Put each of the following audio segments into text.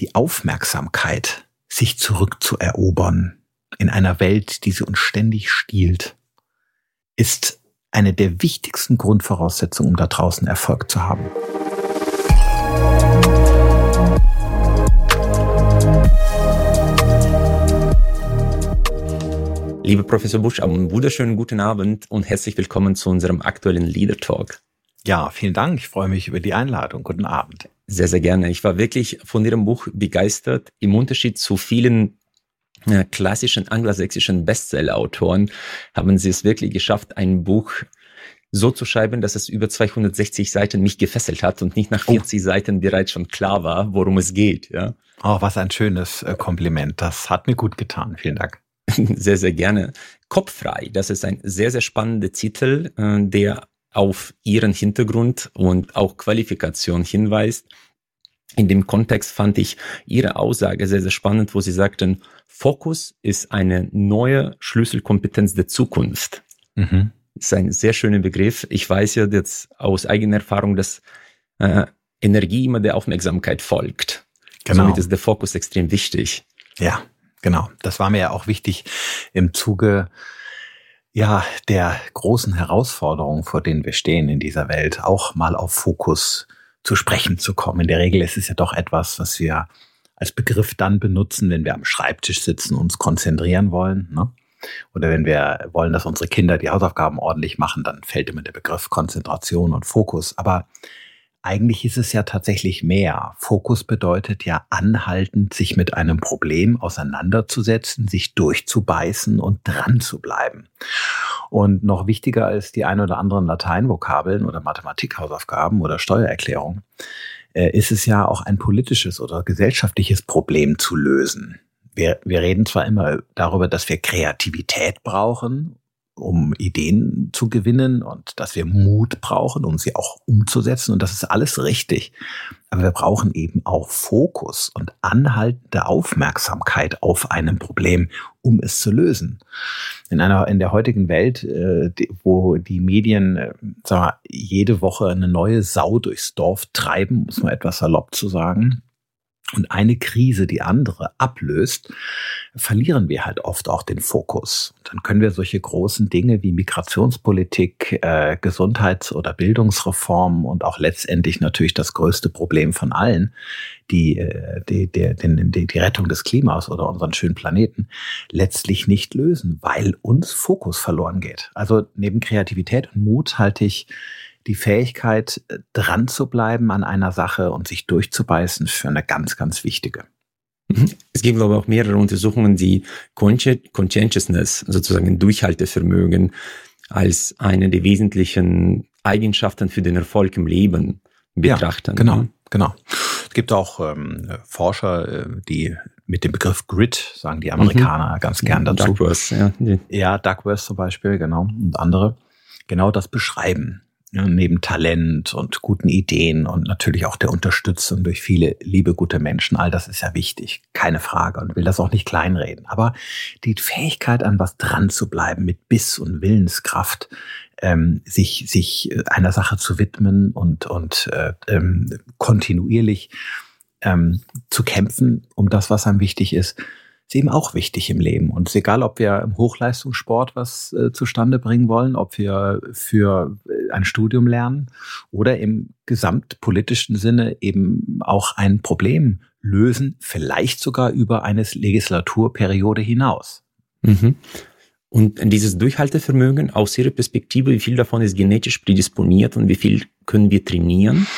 die Aufmerksamkeit sich zurückzuerobern in einer Welt, die sie uns ständig stiehlt, ist eine der wichtigsten Grundvoraussetzungen, um da draußen Erfolg zu haben. Lieber Professor Busch, einen wunderschönen guten Abend und herzlich willkommen zu unserem aktuellen Leader Talk. Ja, vielen Dank. Ich freue mich über die Einladung. Guten Abend. Sehr, sehr gerne. Ich war wirklich von Ihrem Buch begeistert. Im Unterschied zu vielen äh, klassischen angelsächsischen Bestseller-Autoren haben Sie es wirklich geschafft, ein Buch so zu schreiben, dass es über 260 Seiten mich gefesselt hat und nicht nach 40 oh. Seiten bereits schon klar war, worum es geht. Ja. Oh, was ein schönes äh, Kompliment. Das hat mir gut getan. Vielen Dank. Sehr, sehr gerne. Kopffrei, das ist ein sehr, sehr spannender Titel, äh, der auf Ihren Hintergrund und auch Qualifikation hinweist. In dem Kontext fand ich Ihre Aussage sehr, sehr spannend, wo Sie sagten, Fokus ist eine neue Schlüsselkompetenz der Zukunft. Mhm. Das ist ein sehr schöner Begriff. Ich weiß ja jetzt aus eigener Erfahrung, dass äh, Energie immer der Aufmerksamkeit folgt. Genau. Somit ist der Fokus extrem wichtig. Ja, Genau, das war mir ja auch wichtig im Zuge ja der großen Herausforderungen, vor denen wir stehen in dieser Welt, auch mal auf Fokus zu sprechen zu kommen. In der Regel ist es ja doch etwas, was wir als Begriff dann benutzen, wenn wir am Schreibtisch sitzen, uns konzentrieren wollen. Ne? Oder wenn wir wollen, dass unsere Kinder die Hausaufgaben ordentlich machen, dann fällt immer der Begriff Konzentration und Fokus. Aber eigentlich ist es ja tatsächlich mehr. Fokus bedeutet ja anhaltend, sich mit einem Problem auseinanderzusetzen, sich durchzubeißen und dran zu bleiben. Und noch wichtiger als die ein oder anderen Lateinvokabeln oder Mathematikhausaufgaben oder Steuererklärung, äh, ist es ja auch ein politisches oder gesellschaftliches Problem zu lösen. Wir, wir reden zwar immer darüber, dass wir Kreativität brauchen um Ideen zu gewinnen und dass wir Mut brauchen, um sie auch umzusetzen. Und das ist alles richtig. Aber wir brauchen eben auch Fokus und anhaltende Aufmerksamkeit auf einem Problem, um es zu lösen. In einer, in der heutigen Welt, äh, wo die Medien, äh, sagen wir, jede Woche eine neue Sau durchs Dorf treiben, muss man etwas salopp zu sagen, und eine Krise die andere ablöst, verlieren wir halt oft auch den Fokus. Dann können wir solche großen Dinge wie Migrationspolitik, äh, Gesundheits- oder Bildungsreform und auch letztendlich natürlich das größte Problem von allen, die, äh, die, die, die, die Rettung des Klimas oder unseren schönen Planeten, letztlich nicht lösen, weil uns Fokus verloren geht. Also neben Kreativität und Mut halte ich die Fähigkeit, äh, dran zu bleiben an einer Sache und sich durchzubeißen, für eine ganz, ganz wichtige. Mhm. Es gibt, glaube ich, auch mehrere Untersuchungen, die Conscientiousness, sozusagen Durchhaltevermögen, als eine der wesentlichen Eigenschaften für den Erfolg im Leben betrachten. Ja, genau, genau. Es gibt auch ähm, Forscher, äh, die mit dem Begriff Grit, sagen die Amerikaner mhm. ganz gern dazu. Duckworth, ja. Ja, Duckworth zum Beispiel, genau, und andere. Genau das beschreiben neben Talent und guten Ideen und natürlich auch der Unterstützung durch viele liebe, gute Menschen, all das ist ja wichtig, keine Frage und will das auch nicht kleinreden. Aber die Fähigkeit, an was dran zu bleiben, mit Biss und Willenskraft, ähm, sich, sich einer Sache zu widmen und, und äh, ähm, kontinuierlich ähm, zu kämpfen um das, was einem wichtig ist, ist eben auch wichtig im Leben. Und es ist egal, ob wir im Hochleistungssport was äh, zustande bringen wollen, ob wir für äh, ein Studium lernen oder im gesamtpolitischen Sinne eben auch ein Problem lösen, vielleicht sogar über eine Legislaturperiode hinaus. Mhm. Und dieses Durchhaltevermögen aus Ihrer Perspektive, wie viel davon ist genetisch prädisponiert und wie viel können wir trainieren?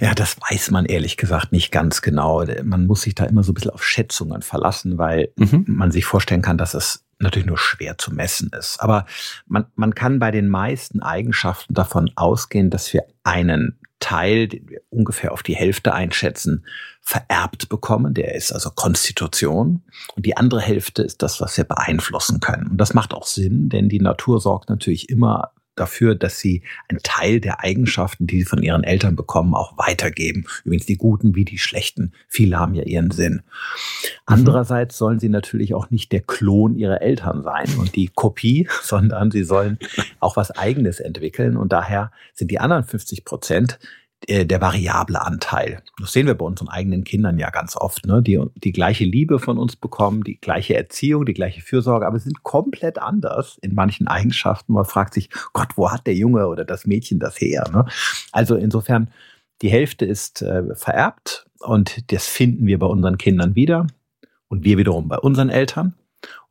Ja, das weiß man ehrlich gesagt nicht ganz genau. Man muss sich da immer so ein bisschen auf Schätzungen verlassen, weil mhm. man sich vorstellen kann, dass es natürlich nur schwer zu messen ist. Aber man, man kann bei den meisten Eigenschaften davon ausgehen, dass wir einen Teil, den wir ungefähr auf die Hälfte einschätzen, vererbt bekommen. Der ist also Konstitution. Und die andere Hälfte ist das, was wir beeinflussen können. Und das macht auch Sinn, denn die Natur sorgt natürlich immer dafür, dass sie einen Teil der Eigenschaften, die sie von ihren Eltern bekommen, auch weitergeben. Übrigens die guten wie die schlechten. Viele haben ja ihren Sinn. Mhm. Andererseits sollen sie natürlich auch nicht der Klon ihrer Eltern sein und die Kopie, sondern sie sollen auch was Eigenes entwickeln. Und daher sind die anderen 50 Prozent äh, der variable Anteil. Das sehen wir bei unseren eigenen Kindern ja ganz oft, ne? die die gleiche Liebe von uns bekommen, die gleiche Erziehung, die gleiche Fürsorge, aber sind komplett anders in manchen Eigenschaften. Man fragt sich, Gott, wo hat der Junge oder das Mädchen das her? Ne? Also insofern, die Hälfte ist äh, vererbt und das finden wir bei unseren Kindern wieder und wir wiederum bei unseren Eltern.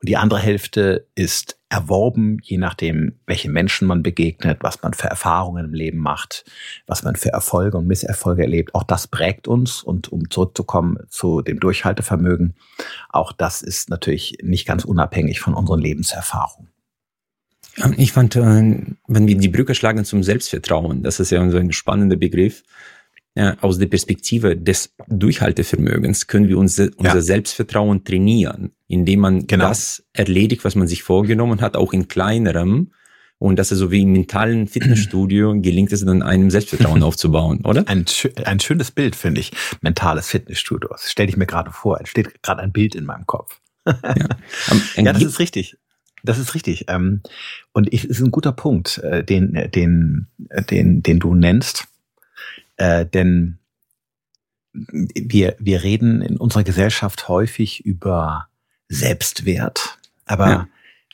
Und die andere Hälfte ist erworben, je nachdem, welche Menschen man begegnet, was man für Erfahrungen im Leben macht, was man für Erfolge und Misserfolge erlebt. Auch das prägt uns. Und um zurückzukommen zu dem Durchhaltevermögen, auch das ist natürlich nicht ganz unabhängig von unseren Lebenserfahrungen. Ich fand, äh, wenn wir die Brücke schlagen zum Selbstvertrauen, das ist ja so ein spannender Begriff aus der Perspektive des Durchhaltevermögens können wir unser, unser ja. Selbstvertrauen trainieren, indem man genau. das erledigt, was man sich vorgenommen hat, auch in kleinerem. Und das ist so wie im mentalen Fitnessstudio gelingt es dann einem Selbstvertrauen aufzubauen, oder? Ein, ein schönes Bild, finde ich. Mentales Fitnessstudio. Das stelle ich mir gerade vor. Es steht gerade ein Bild in meinem Kopf. ja, ja das ist richtig. Das ist richtig. Ähm, und es ist ein guter Punkt, äh, den, den, den, den du nennst äh, denn wir, wir reden in unserer Gesellschaft häufig über Selbstwert, aber ja.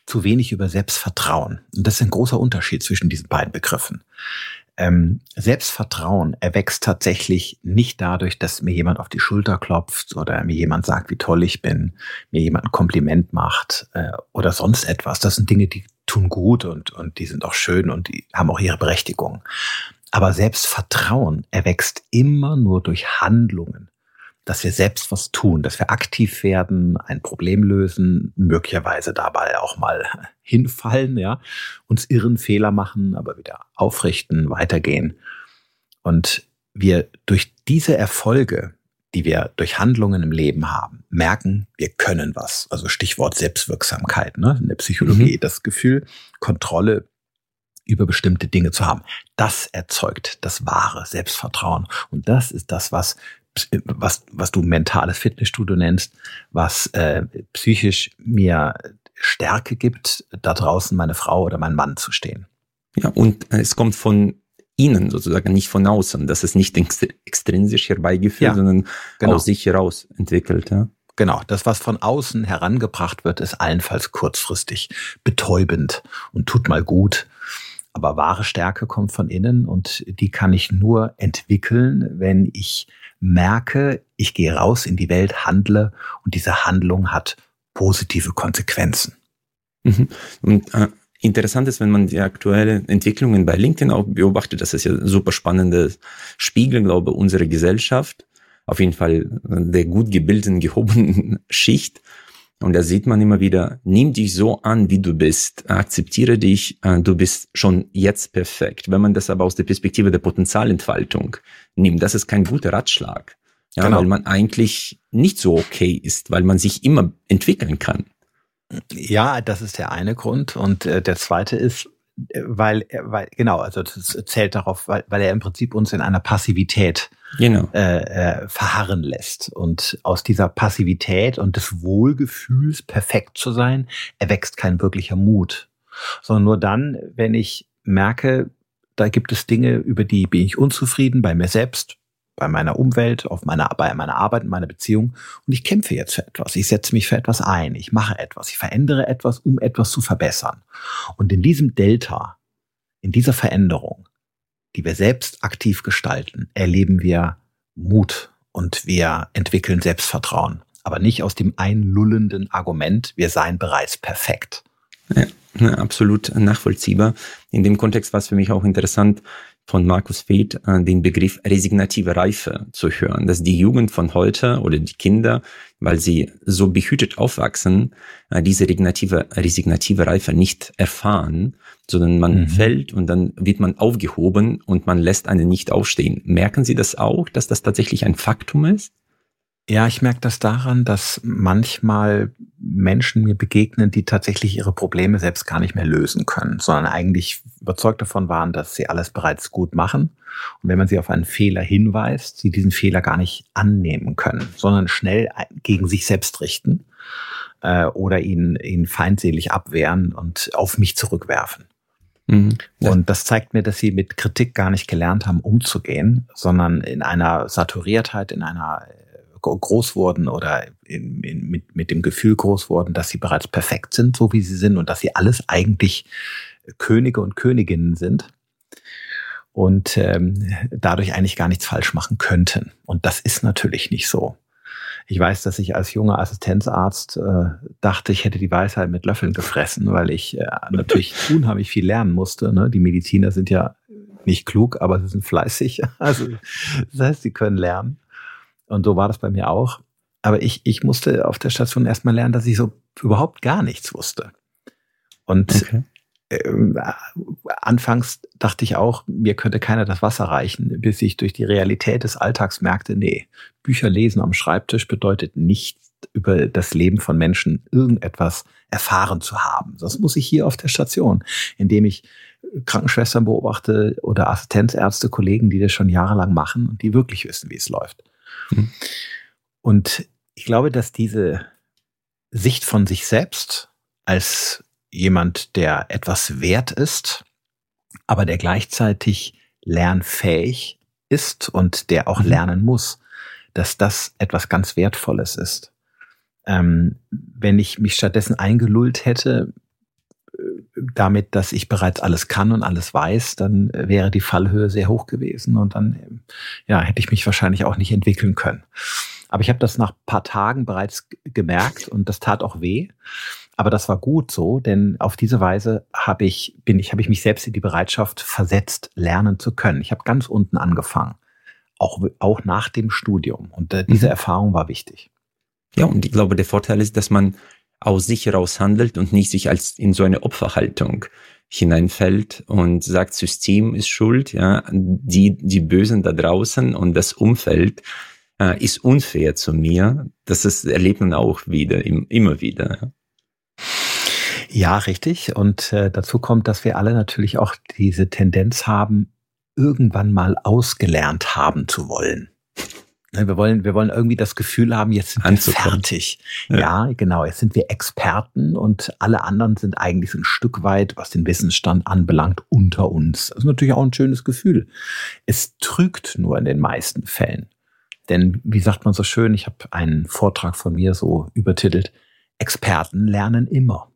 zu wenig über Selbstvertrauen. Und das ist ein großer Unterschied zwischen diesen beiden Begriffen. Ähm, Selbstvertrauen erwächst tatsächlich nicht dadurch, dass mir jemand auf die Schulter klopft oder mir jemand sagt, wie toll ich bin, mir jemand ein Kompliment macht äh, oder sonst etwas. Das sind Dinge, die tun gut und, und die sind auch schön und die haben auch ihre Berechtigung. Aber Selbstvertrauen erwächst immer nur durch Handlungen, dass wir selbst was tun, dass wir aktiv werden, ein Problem lösen, möglicherweise dabei auch mal hinfallen, ja, uns irren Fehler machen, aber wieder aufrichten, weitergehen. Und wir durch diese Erfolge, die wir durch Handlungen im Leben haben, merken, wir können was. Also Stichwort Selbstwirksamkeit, ne? in der Psychologie, mhm. das Gefühl, Kontrolle über bestimmte Dinge zu haben. Das erzeugt das wahre Selbstvertrauen. Und das ist das, was was, was du mentales Fitnessstudio nennst, was äh, psychisch mir Stärke gibt, da draußen meine Frau oder mein Mann zu stehen. Ja, und es kommt von innen sozusagen, nicht von außen. Das ist nicht extrinsisch herbeigeführt, ja, sondern genau. aus sich heraus entwickelt. Ja. Genau, das, was von außen herangebracht wird, ist allenfalls kurzfristig betäubend und tut mal gut. Aber wahre Stärke kommt von innen und die kann ich nur entwickeln, wenn ich merke, ich gehe raus in die Welt, handle und diese Handlung hat positive Konsequenzen. Mhm. Und äh, interessant ist, wenn man die aktuellen Entwicklungen bei LinkedIn auch beobachtet, das ist ja super spannende Spiegel, glaube ich, unserer Gesellschaft. Auf jeden Fall der gut gebildeten, gehobenen Schicht. Und da sieht man immer wieder, nimm dich so an, wie du bist, akzeptiere dich, äh, du bist schon jetzt perfekt. Wenn man das aber aus der Perspektive der Potenzialentfaltung nimmt, das ist kein guter Ratschlag. Ja, genau. weil man eigentlich nicht so okay ist, weil man sich immer entwickeln kann. Ja, das ist der eine Grund. Und äh, der zweite ist, weil, weil genau, also das zählt darauf, weil, weil er im Prinzip uns in einer Passivität genau. äh, äh, verharren lässt. Und aus dieser Passivität und des Wohlgefühls, perfekt zu sein, erwächst kein wirklicher Mut. Sondern nur dann, wenn ich merke, da gibt es Dinge, über die bin ich unzufrieden bei mir selbst, bei meiner Umwelt, auf meiner, bei meiner Arbeit, in meiner Beziehung. Und ich kämpfe jetzt für etwas. Ich setze mich für etwas ein. Ich mache etwas. Ich verändere etwas, um etwas zu verbessern. Und in diesem Delta, in dieser Veränderung, die wir selbst aktiv gestalten, erleben wir Mut und wir entwickeln Selbstvertrauen. Aber nicht aus dem einlullenden Argument, wir seien bereits perfekt. Ja, absolut nachvollziehbar. In dem Kontext war es für mich auch interessant, von Markus Feld äh, den Begriff resignative Reife zu hören, dass die Jugend von heute oder die Kinder, weil sie so behütet aufwachsen, äh, diese resignative, resignative Reife nicht erfahren, sondern man mhm. fällt und dann wird man aufgehoben und man lässt einen nicht aufstehen. Merken Sie das auch, dass das tatsächlich ein Faktum ist? Ja, ich merke das daran, dass manchmal Menschen mir begegnen, die tatsächlich ihre Probleme selbst gar nicht mehr lösen können, sondern eigentlich überzeugt davon waren, dass sie alles bereits gut machen. Und wenn man sie auf einen Fehler hinweist, sie diesen Fehler gar nicht annehmen können, sondern schnell gegen sich selbst richten äh, oder ihn, ihn feindselig abwehren und auf mich zurückwerfen. Mhm. Und das zeigt mir, dass sie mit Kritik gar nicht gelernt haben, umzugehen, sondern in einer Saturiertheit, in einer groß wurden oder in, in, mit, mit dem Gefühl groß wurden, dass sie bereits perfekt sind, so wie sie sind und dass sie alles eigentlich Könige und Königinnen sind und ähm, dadurch eigentlich gar nichts falsch machen könnten. Und das ist natürlich nicht so. Ich weiß, dass ich als junger Assistenzarzt äh, dachte, ich hätte die Weisheit mit Löffeln gefressen, weil ich äh, natürlich unheimlich viel lernen musste. Ne? Die Mediziner sind ja nicht klug, aber sie sind fleißig. Also das heißt, sie können lernen. Und so war das bei mir auch. Aber ich, ich musste auf der Station erstmal lernen, dass ich so überhaupt gar nichts wusste. Und okay. Ähm, anfangs dachte ich auch, mir könnte keiner das Wasser reichen, bis ich durch die Realität des Alltags merkte, nee, Bücher lesen am Schreibtisch bedeutet nicht über das Leben von Menschen irgendetwas erfahren zu haben. Das muss ich hier auf der Station, indem ich Krankenschwestern beobachte oder Assistenzärzte, Kollegen, die das schon jahrelang machen und die wirklich wissen, wie es läuft. Mhm. Und ich glaube, dass diese Sicht von sich selbst als jemand, der etwas wert ist, aber der gleichzeitig lernfähig ist und der auch mhm. lernen muss, dass das etwas ganz Wertvolles ist. Ähm, wenn ich mich stattdessen eingelullt hätte, damit, dass ich bereits alles kann und alles weiß, dann wäre die Fallhöhe sehr hoch gewesen und dann ja, hätte ich mich wahrscheinlich auch nicht entwickeln können. Aber ich habe das nach paar Tagen bereits gemerkt und das tat auch weh. Aber das war gut so, denn auf diese Weise habe ich, bin ich, habe ich mich selbst in die Bereitschaft versetzt, lernen zu können. Ich habe ganz unten angefangen. Auch, auch nach dem Studium. Und äh, diese mhm. Erfahrung war wichtig. Ja, und ich glaube, der Vorteil ist, dass man aus sich heraus handelt und nicht sich als in so eine Opferhaltung hineinfällt und sagt, System ist schuld, ja, die, die Bösen da draußen und das Umfeld äh, ist unfair zu mir. Das ist, erlebt man auch wieder, im, immer wieder. Ja. Ja, richtig. Und äh, dazu kommt, dass wir alle natürlich auch diese Tendenz haben, irgendwann mal ausgelernt haben zu wollen. Ne, wir wollen, wir wollen irgendwie das Gefühl haben, jetzt sind wir fertig. Ja. ja. genau. Jetzt sind wir Experten und alle anderen sind eigentlich so ein Stück weit, was den Wissensstand anbelangt, unter uns. Das ist natürlich auch ein schönes Gefühl. Es trügt nur in den meisten Fällen. Denn, wie sagt man so schön, ich habe einen Vortrag von mir so übertitelt, Experten lernen immer.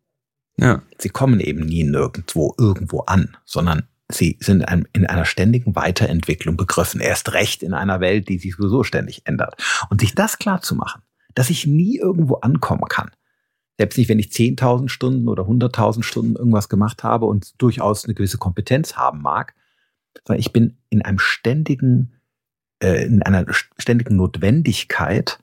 Ja. Sie kommen eben nie nirgendwo irgendwo an, sondern sie sind in einer ständigen Weiterentwicklung begriffen. Erst recht in einer Welt, die sich sowieso ständig ändert. Und sich das klar zu machen, dass ich nie irgendwo ankommen kann. Selbst nicht, wenn ich 10.000 Stunden oder 100.000 Stunden irgendwas gemacht habe und durchaus eine gewisse Kompetenz haben mag, sondern ich bin in einem ständigen, äh, in einer ständigen Notwendigkeit,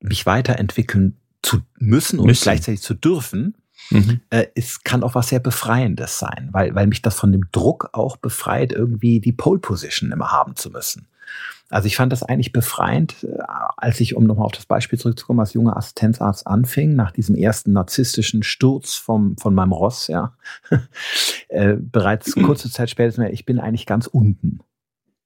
mich weiterentwickeln zu müssen und müssen. gleichzeitig zu dürfen, Mhm. Äh, es kann auch was sehr Befreiendes sein, weil, weil mich das von dem Druck auch befreit, irgendwie die Pole Position immer haben zu müssen. Also ich fand das eigentlich befreiend, äh, als ich, um nochmal auf das Beispiel zurückzukommen, als junger Assistenzarzt anfing, nach diesem ersten narzisstischen Sturz vom, von meinem Ross, ja, äh, bereits mhm. kurze Zeit später, ich bin eigentlich ganz unten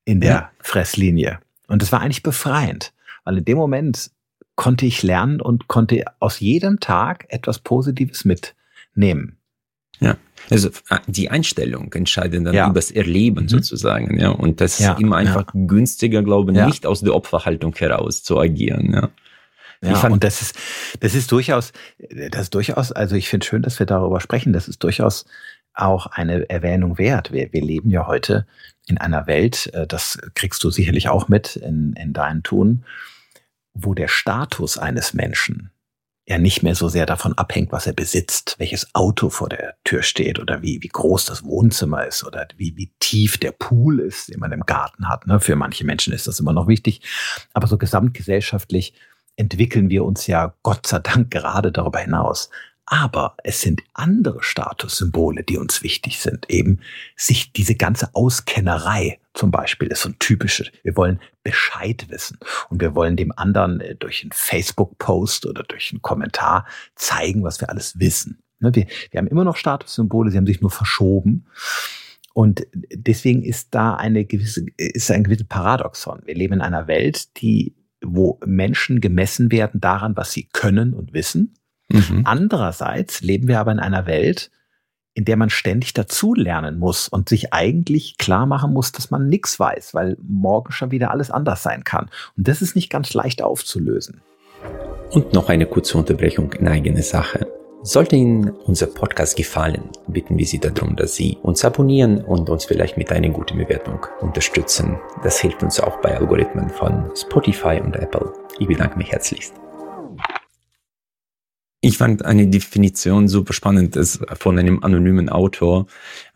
in der ja. Fresslinie. Und das war eigentlich befreiend, weil in dem Moment konnte ich lernen und konnte aus jedem Tag etwas Positives mitnehmen. Ja, also ah, die Einstellung entscheidet dann ja. über das Erleben mhm. sozusagen, ja. Und das ja, ist immer einfach ja. günstiger, glaube ich, nicht aus der Opferhaltung heraus zu agieren, ja. Ja, fand, und das ist, das ist durchaus, das ist durchaus, also ich finde schön, dass wir darüber sprechen. Das ist durchaus auch eine Erwähnung wert. Wir, wir leben ja heute in einer Welt, äh, das kriegst du sicherlich auch mit in, in deinem Tun, wo der Status eines Menschen ja nicht mehr so sehr davon abhängt, was er besitzt, welches Auto vor der Tür steht oder wie, wie groß das Wohnzimmer ist oder wie, wie tief der Pool ist, den man im Garten hat. Ne? Für manche Menschen ist das immer noch wichtig. Aber so gesamtgesellschaftlich entwickeln wir uns ja Gott sei Dank gerade darüber hinaus. Aber es sind andere Statussymbole, die uns wichtig sind. Eben sich diese ganze Auskennerei zum Beispiel ist so ein typisches. Wir wollen Bescheid wissen und wir wollen dem anderen äh, durch einen Facebook-Post oder durch einen Kommentar zeigen, was wir alles wissen. Ne, wir, wir haben immer noch Statussymbole, sie haben sich nur verschoben. Und deswegen ist da eine gewisse, ist ein gewisses Paradoxon. Wir leben in einer Welt, die, wo Menschen gemessen werden daran, was sie können und wissen. Mhm. Andererseits leben wir aber in einer Welt, in der man ständig dazulernen muss und sich eigentlich klar machen muss, dass man nichts weiß, weil morgen schon wieder alles anders sein kann. Und das ist nicht ganz leicht aufzulösen. Und noch eine kurze Unterbrechung in eigene Sache. Sollte Ihnen unser Podcast gefallen, bitten wir Sie darum, dass Sie uns abonnieren und uns vielleicht mit einer guten Bewertung unterstützen. Das hilft uns auch bei Algorithmen von Spotify und Apple. Ich bedanke mich herzlichst. Ich fand eine Definition super spannend ist von einem anonymen Autor.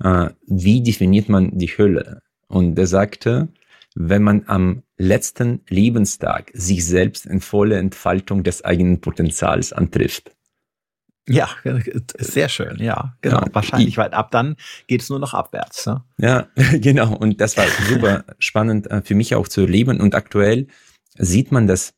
Äh, wie definiert man die Hölle? Und er sagte, wenn man am letzten Lebenstag sich selbst in voller Entfaltung des eigenen Potenzials antrifft. Ja, sehr schön, ja, genau. Ja, Wahrscheinlich, weil ab dann geht es nur noch abwärts. Ne? Ja, genau. Und das war super spannend äh, für mich auch zu erleben. Und aktuell sieht man, dass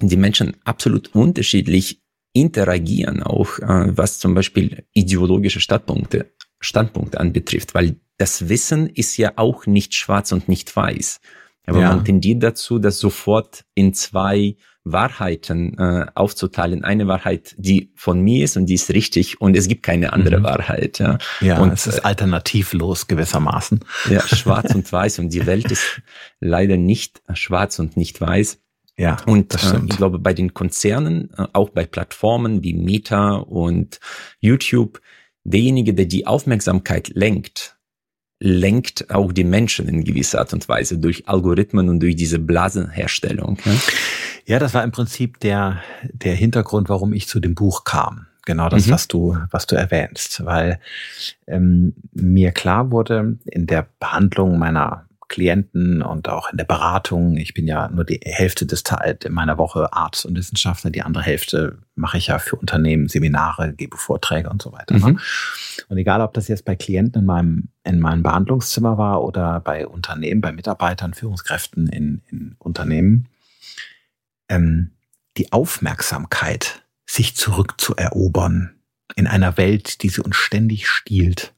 die Menschen absolut unterschiedlich interagieren, auch äh, was zum Beispiel ideologische Standpunkte, Standpunkte anbetrifft, weil das Wissen ist ja auch nicht schwarz und nicht weiß. Aber ja. man tendiert dazu, das sofort in zwei Wahrheiten äh, aufzuteilen. Eine Wahrheit, die von mir ist und die ist richtig und es gibt keine andere mhm. Wahrheit. Ja, ja und, es ist äh, alternativlos gewissermaßen. Ja, schwarz und weiß und die Welt ist leider nicht schwarz und nicht weiß. Ja, und. Äh, ich glaube, bei den Konzernen, äh, auch bei Plattformen wie Meta und YouTube, derjenige, der die Aufmerksamkeit lenkt, lenkt auch die Menschen in gewisser Art und Weise durch Algorithmen und durch diese Blasenherstellung. Ja, ja das war im Prinzip der, der Hintergrund, warum ich zu dem Buch kam. Genau das, mhm. was du, was du erwähnst, weil ähm, mir klar wurde in der Behandlung meiner Klienten und auch in der Beratung. Ich bin ja nur die Hälfte des meiner Woche Arzt und Wissenschaftler, die andere Hälfte mache ich ja für Unternehmen Seminare, gebe Vorträge und so weiter. Ne? Mhm. Und egal, ob das jetzt bei Klienten in meinem, in meinem Behandlungszimmer war oder bei Unternehmen, bei Mitarbeitern, Führungskräften in, in Unternehmen, ähm, die Aufmerksamkeit, sich zurückzuerobern in einer Welt, die sie uns ständig stiehlt,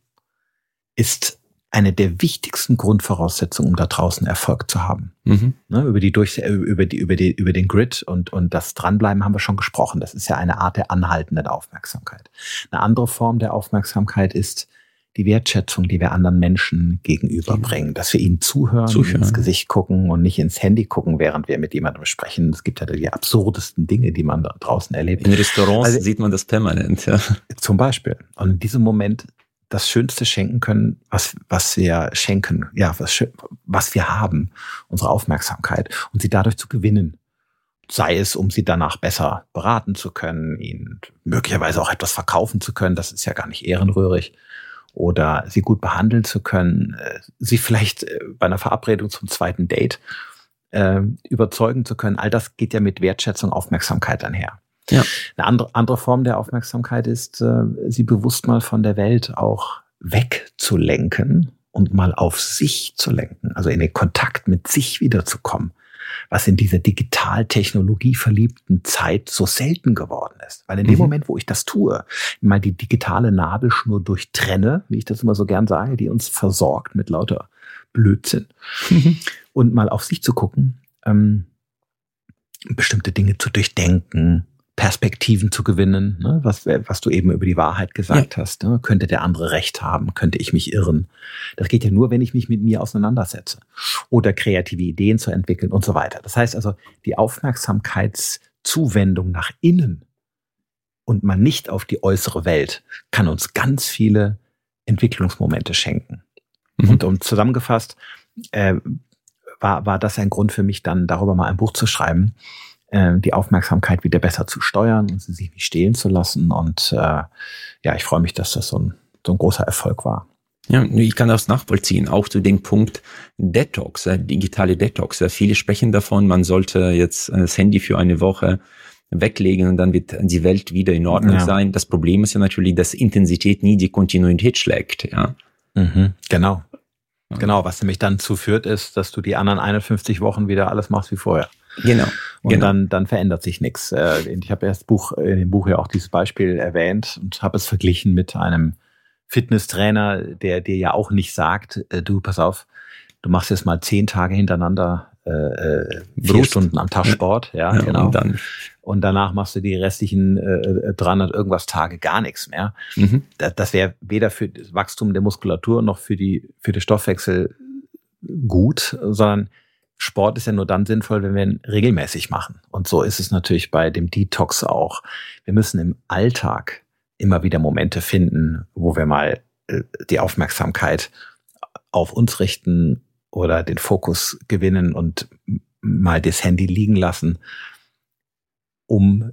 ist eine der wichtigsten Grundvoraussetzungen, um da draußen Erfolg zu haben. Mhm. Ne, über die durch, über die, über die, über den Grid und, und das Dranbleiben haben wir schon gesprochen. Das ist ja eine Art der anhaltenden Aufmerksamkeit. Eine andere Form der Aufmerksamkeit ist die Wertschätzung, die wir anderen Menschen gegenüberbringen, dass wir ihnen zuhören, zuhören, ins Gesicht gucken und nicht ins Handy gucken, während wir mit jemandem sprechen. Es gibt ja die absurdesten Dinge, die man da draußen erlebt. In Restaurants also, sieht man das permanent, ja. Zum Beispiel. Und in diesem Moment das Schönste schenken können, was, was wir schenken, ja, was, was wir haben, unsere Aufmerksamkeit und sie dadurch zu gewinnen. Sei es, um sie danach besser beraten zu können, ihnen möglicherweise auch etwas verkaufen zu können, das ist ja gar nicht ehrenrührig, oder sie gut behandeln zu können, äh, sie vielleicht äh, bei einer Verabredung zum zweiten Date äh, überzeugen zu können. All das geht ja mit Wertschätzung, Aufmerksamkeit einher. Ja. Eine andere, andere Form der Aufmerksamkeit ist, äh, sie bewusst mal von der Welt auch wegzulenken und mal auf sich zu lenken, also in den Kontakt mit sich wiederzukommen, was in dieser digital-technologie verliebten Zeit so selten geworden ist. Weil in dem mhm. Moment, wo ich das tue, mal die digitale Nabelschnur durchtrenne, wie ich das immer so gern sage, die uns versorgt mit lauter Blödsinn, mhm. und mal auf sich zu gucken, ähm, bestimmte Dinge zu durchdenken, Perspektiven zu gewinnen, ne? was, was du eben über die Wahrheit gesagt ja. hast. Ne? Könnte der andere recht haben? Könnte ich mich irren? Das geht ja nur, wenn ich mich mit mir auseinandersetze. Oder kreative Ideen zu entwickeln und so weiter. Das heißt also, die Aufmerksamkeitszuwendung nach innen und mal nicht auf die äußere Welt kann uns ganz viele Entwicklungsmomente schenken. Mhm. Und um zusammengefasst, äh, war, war das ein Grund für mich dann, darüber mal ein Buch zu schreiben, äh, die Aufmerksamkeit wieder besser zu steuern und sie sich nicht stehlen zu lassen. Und äh, ja, ich freue mich, dass das so ein, so ein großer Erfolg war. Ja, ich kann das nachvollziehen, auch zu dem Punkt Detox, äh, digitale Detox. Viele sprechen davon, man sollte jetzt äh, das Handy für eine Woche weglegen und dann wird die Welt wieder in Ordnung ja. sein. Das Problem ist ja natürlich, dass Intensität nie die Kontinuität schlägt. Ja, mhm, genau. Genau, was nämlich dann zuführt ist, dass du die anderen 51 Wochen wieder alles machst wie vorher. Genau. Und genau. dann, dann verändert sich nichts. Äh, ich habe erst Buch, in dem Buch ja auch dieses Beispiel erwähnt und habe es verglichen mit einem Fitnesstrainer, der dir ja auch nicht sagt, äh, du, pass auf, du machst jetzt mal zehn Tage hintereinander äh, äh vier Stunden am Tag Sport, ja, ja genau. Und, dann. und danach machst du die restlichen äh, 300 äh, irgendwas Tage gar nichts mehr. Mhm. Das, das wäre weder für das Wachstum der Muskulatur noch für die für den Stoffwechsel gut, sondern Sport ist ja nur dann sinnvoll, wenn wir ihn regelmäßig machen. Und so ist es natürlich bei dem Detox auch. Wir müssen im Alltag immer wieder Momente finden, wo wir mal äh, die Aufmerksamkeit auf uns richten oder den Fokus gewinnen und mal das Handy liegen lassen, um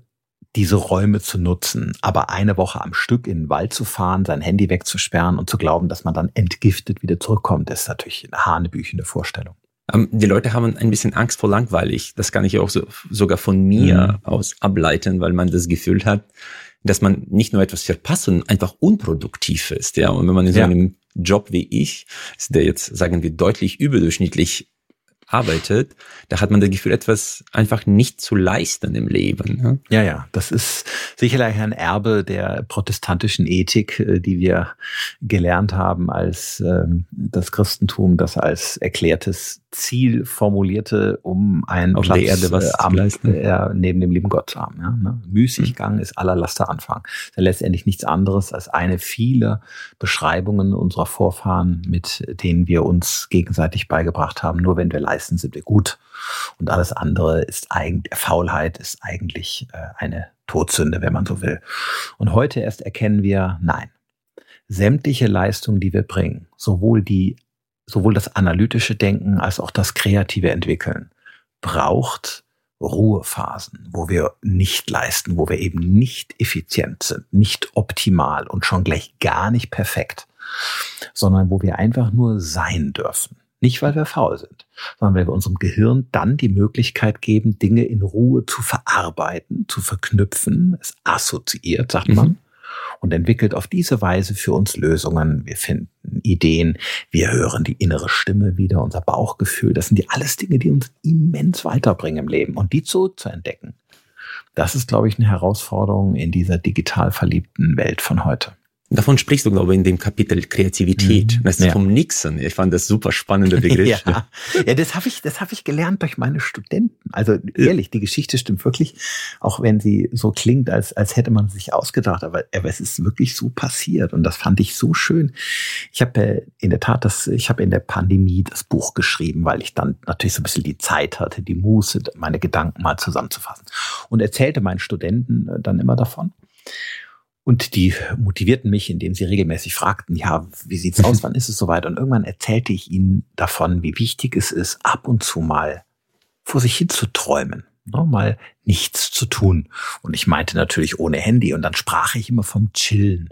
diese Räume zu nutzen. Aber eine Woche am Stück in den Wald zu fahren, sein Handy wegzusperren und zu glauben, dass man dann entgiftet wieder zurückkommt, ist natürlich eine hanebüchende Vorstellung. Ähm, die Leute haben ein bisschen Angst vor langweilig. Das kann ich auch so, sogar von mir mhm. aus ableiten, weil man das Gefühl hat, dass man nicht nur etwas verpasst, sondern einfach unproduktiv ist. Ja, und wenn man in so ja. einem Job wie ich, der jetzt, sagen wir, deutlich überdurchschnittlich arbeitet, da hat man das Gefühl, etwas einfach nicht zu leisten im Leben. Ne? Ja, ja, das ist sicherlich ein Erbe der protestantischen Ethik, äh, die wir gelernt haben als ähm, das Christentum, das als erklärtes Ziel formulierte, um ein Auf Platz, der Erde was äh, am, äh, neben dem lieben Gott zu haben. Ja, ne? Müßiggang mhm. ist aller Laster Anfang. ist ja letztendlich nichts anderes als eine vieler Beschreibungen unserer Vorfahren, mit denen wir uns gegenseitig beigebracht haben. Nur wenn wir leisten, sind wir gut. Und alles andere ist eigentlich, Faulheit ist eigentlich äh, eine Todsünde, wenn man so will. Und heute erst erkennen wir, nein, sämtliche Leistungen, die wir bringen, sowohl die sowohl das analytische Denken als auch das kreative Entwickeln braucht Ruhephasen, wo wir nicht leisten, wo wir eben nicht effizient sind, nicht optimal und schon gleich gar nicht perfekt, sondern wo wir einfach nur sein dürfen. Nicht, weil wir faul sind, sondern weil wir unserem Gehirn dann die Möglichkeit geben, Dinge in Ruhe zu verarbeiten, zu verknüpfen. Es assoziiert, sagt man. Und entwickelt auf diese Weise für uns Lösungen. Wir finden Ideen, wir hören die innere Stimme wieder, unser Bauchgefühl. Das sind die alles Dinge, die uns immens weiterbringen im Leben und die zu, zu entdecken. Das ist, glaube ich, eine Herausforderung in dieser digital verliebten Welt von heute. Davon sprichst du, glaube ich, in dem Kapitel Kreativität. Mhm. Das ist ja. vom Nixon. Ich fand das super spannender Begriff. ja. ja, das habe ich, das habe ich gelernt durch meine Studenten. Also ehrlich, die Geschichte stimmt wirklich, auch wenn sie so klingt, als, als hätte man sich ausgedacht. Aber, aber es ist wirklich so passiert und das fand ich so schön. Ich habe äh, in der Tat das, ich habe in der Pandemie das Buch geschrieben, weil ich dann natürlich so ein bisschen die Zeit hatte, die Muße, meine Gedanken mal zusammenzufassen und erzählte meinen Studenten äh, dann immer davon. Und die motivierten mich, indem sie regelmäßig fragten, ja, wie sieht's aus, wann ist es soweit? Und irgendwann erzählte ich ihnen davon, wie wichtig es ist, ab und zu mal vor sich hin zu träumen, ne, mal nichts zu tun. Und ich meinte natürlich ohne Handy. Und dann sprach ich immer vom Chillen.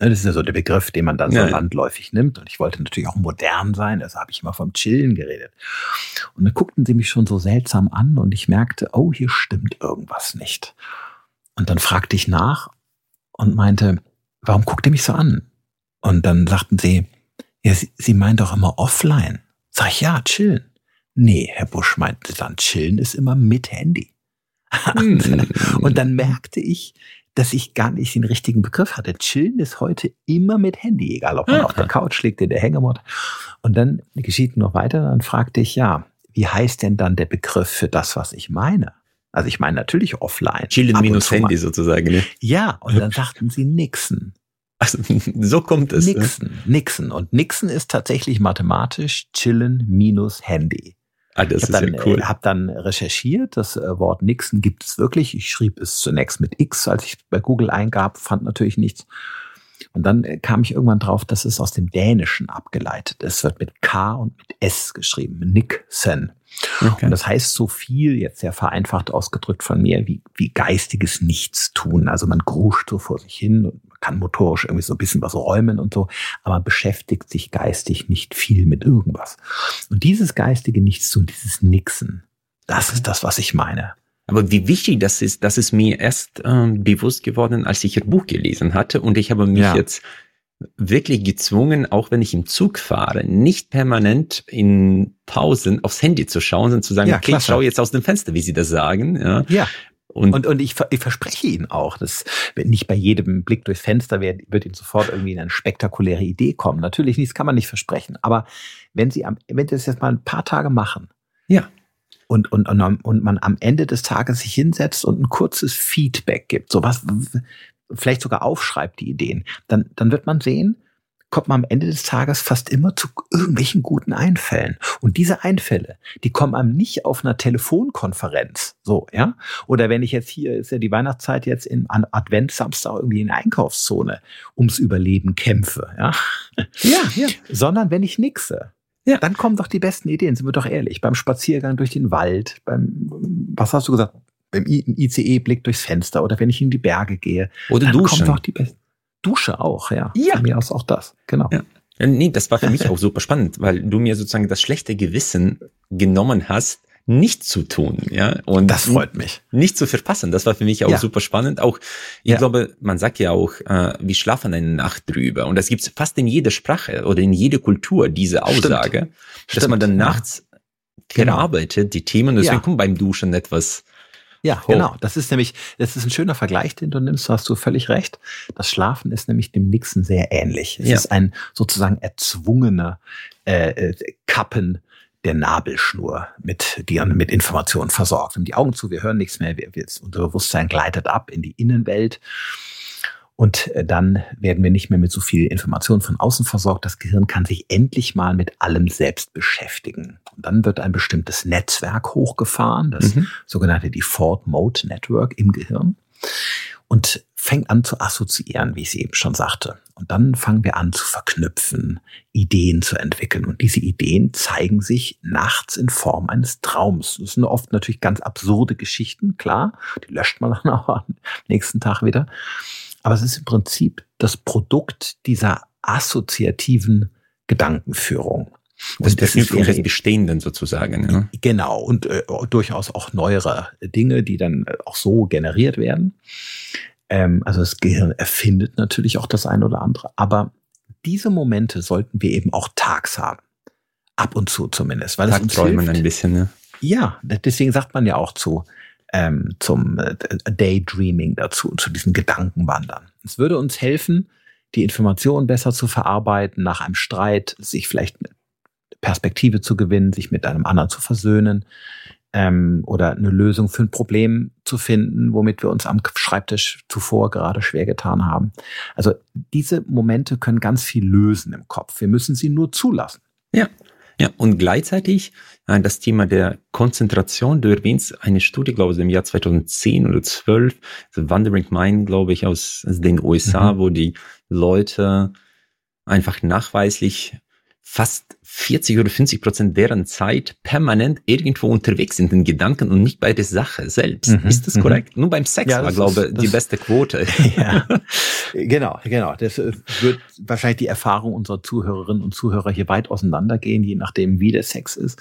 Ne, das ist ja so der Begriff, den man dann so ja, landläufig nimmt. Und ich wollte natürlich auch modern sein, also habe ich immer vom Chillen geredet. Und dann guckten sie mich schon so seltsam an und ich merkte, oh, hier stimmt irgendwas nicht. Und dann fragte ich nach und meinte, warum guckt ihr mich so an? Und dann sagten sie, ja, sie, sie meint doch immer offline. Sag ich, ja, chillen. Nee, Herr Busch meinte dann, chillen ist immer mit Handy. Hm. und dann merkte ich, dass ich gar nicht den richtigen Begriff hatte. Chillen ist heute immer mit Handy, egal ob man auf der Couch liegt, in der Hängematte. Und dann geschieht noch weiter, dann fragte ich, ja, wie heißt denn dann der Begriff für das, was ich meine? Also ich meine natürlich offline. Chillen minus Handy sozusagen. Ne? Ja, und dann sagten sie Nixon. Also, so kommt es. Nixon, ne? Nixon. Und Nixon ist tatsächlich mathematisch chillen minus Handy. Ah, das ich ist dann, ja cool. Ich habe dann recherchiert, das äh, Wort Nixon gibt es wirklich. Ich schrieb es zunächst mit X, als ich bei Google eingab, fand natürlich nichts. Und dann äh, kam ich irgendwann drauf, dass es aus dem Dänischen abgeleitet ist. Es wird mit K und mit S geschrieben, Nixon. Okay. Und das heißt so viel, jetzt sehr vereinfacht ausgedrückt von mir, wie, wie geistiges Nichtstun. Also man gruscht so vor sich hin und kann motorisch irgendwie so ein bisschen was räumen und so, aber beschäftigt sich geistig nicht viel mit irgendwas. Und dieses geistige Nichtstun, dieses Nixen, das ist das, was ich meine. Aber wie wichtig das ist, das ist mir erst ähm, bewusst geworden, als ich ihr Buch gelesen hatte. Und ich habe mich ja. jetzt wirklich gezwungen, auch wenn ich im Zug fahre, nicht permanent in Pausen aufs Handy zu schauen, sondern zu sagen, ja, okay, klasse. ich schaue jetzt aus dem Fenster, wie Sie das sagen. Ja. ja. Und, und, und ich, ich verspreche Ihnen auch, dass nicht bei jedem Blick durchs Fenster wird, wird Ihnen sofort irgendwie eine spektakuläre Idee kommen. Natürlich nicht, das kann man nicht versprechen. Aber wenn Sie, am, wenn Sie das jetzt mal ein paar Tage machen, ja und, und, und, und man am Ende des Tages sich hinsetzt und ein kurzes Feedback gibt, so was, vielleicht sogar aufschreibt die Ideen, dann, dann wird man sehen, kommt man am Ende des Tages fast immer zu irgendwelchen guten Einfällen. Und diese Einfälle, die kommen einem nicht auf einer Telefonkonferenz, so, ja? Oder wenn ich jetzt hier, ist ja die Weihnachtszeit jetzt im Adventssamstag irgendwie in der Einkaufszone ums Überleben kämpfe, ja? Ja, ja. Sondern wenn ich nixe. Ja. Dann kommen doch die besten Ideen, sind wir doch ehrlich. Beim Spaziergang durch den Wald, beim, was hast du gesagt? Beim ICE-Blick durchs Fenster oder wenn ich in die Berge gehe. Oder dann duschen. kommen doch die besten. Dusche auch, ja. Ja. Von mir aus auch das, genau. Ja. Nee, das war für mich auch super spannend, weil du mir sozusagen das schlechte Gewissen genommen hast, nicht zu tun, ja. Und das freut mich. Nicht zu verpassen. Das war für mich auch ja. super spannend. Auch, ich ja. glaube, man sagt ja auch, äh, wir schlafen eine Nacht drüber. Und das gibt's fast in jeder Sprache oder in jeder Kultur, diese Aussage, Stimmt. dass Stimmt. man dann nachts ja. verarbeitet, die Themen. Deswegen kommt beim Duschen etwas ja, oh. genau. Das ist nämlich, das ist ein schöner Vergleich, den du nimmst, da hast du völlig recht. Das Schlafen ist nämlich dem Nixen sehr ähnlich. Es ja. ist ein sozusagen erzwungener äh, äh, Kappen der Nabelschnur, mit die mit Informationen versorgt. Wir haben die Augen zu, wir hören nichts mehr, wir, wir, unser Bewusstsein gleitet ab in die Innenwelt. Und äh, dann werden wir nicht mehr mit so viel Information von außen versorgt. Das Gehirn kann sich endlich mal mit allem selbst beschäftigen. Und dann wird ein bestimmtes Netzwerk hochgefahren, das mhm. sogenannte Default Mode Network im Gehirn. Und fängt an zu assoziieren, wie ich es eben schon sagte. Und dann fangen wir an zu verknüpfen, Ideen zu entwickeln. Und diese Ideen zeigen sich nachts in Form eines Traums. Das sind oft natürlich ganz absurde Geschichten, klar. Die löscht man dann auch am nächsten Tag wieder. Aber es ist im Prinzip das Produkt dieser assoziativen Gedankenführung. Das, das ist des Bestehenden sozusagen. Ja. Genau, und äh, durchaus auch neuere Dinge, die dann äh, auch so generiert werden. Ähm, also das Gehirn erfindet natürlich auch das eine oder andere, aber diese Momente sollten wir eben auch tags haben. Ab und zu zumindest. Weil Tag es uns träumen hilft. ein bisschen, ne? Ja, deswegen sagt man ja auch zu, ähm, zum äh, Daydreaming dazu, zu diesen Gedankenwandern. Es würde uns helfen, die Informationen besser zu verarbeiten, nach einem Streit sich vielleicht Perspektive zu gewinnen, sich mit einem anderen zu versöhnen ähm, oder eine Lösung für ein Problem zu finden, womit wir uns am Schreibtisch zuvor gerade schwer getan haben. Also diese Momente können ganz viel lösen im Kopf. Wir müssen sie nur zulassen. Ja, ja, und gleichzeitig äh, das Thema der Konzentration. Du erwähnst eine Studie, glaube ich, im Jahr 2010 oder 12, The Wandering Mind, glaube ich, aus, den USA, mhm. wo die Leute einfach nachweislich fast 40 oder 50 Prozent deren Zeit permanent irgendwo unterwegs sind in Gedanken und nicht bei der Sache selbst. Mhm, ist das mhm. korrekt? Nur beim Sex ja, war, glaube ich, die beste Quote. Ja, genau, genau. Das äh, wird wahrscheinlich die Erfahrung unserer Zuhörerinnen und Zuhörer hier weit auseinandergehen, je nachdem, wie der Sex ist.